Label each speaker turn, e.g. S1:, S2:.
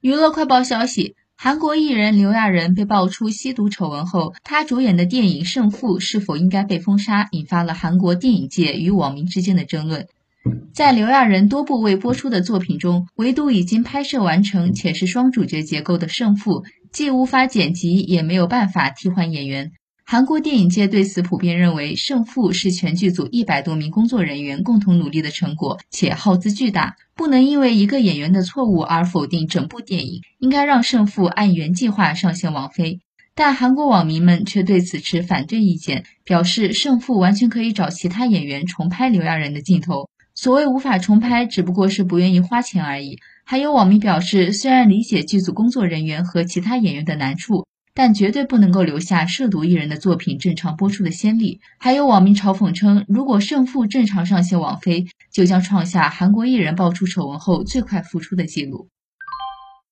S1: 娱乐快报消息：韩国艺人刘亚仁被爆出吸毒丑闻后，他主演的电影《胜负》是否应该被封杀，引发了韩国电影界与网民之间的争论。在刘亚仁多部未播出的作品中，唯独已经拍摄完成且是双主角结构的《胜负》，既无法剪辑，也没有办法替换演员。韩国电影界对此普遍认为，《胜负》是全剧组一百多名工作人员共同努力的成果，且耗资巨大，不能因为一个演员的错误而否定整部电影。应该让《胜负》按原计划上线王菲。但韩国网民们却对此持反对意见，表示《胜负》完全可以找其他演员重拍刘亚仁的镜头。所谓无法重拍，只不过是不愿意花钱而已。还有网民表示，虽然理解剧组工作人员和其他演员的难处。但绝对不能够留下涉毒艺人的作品正常播出的先例。还有网民嘲讽称，如果《胜负》正常上线王菲，就将创下韩国艺人爆出丑闻后最快复出的记录。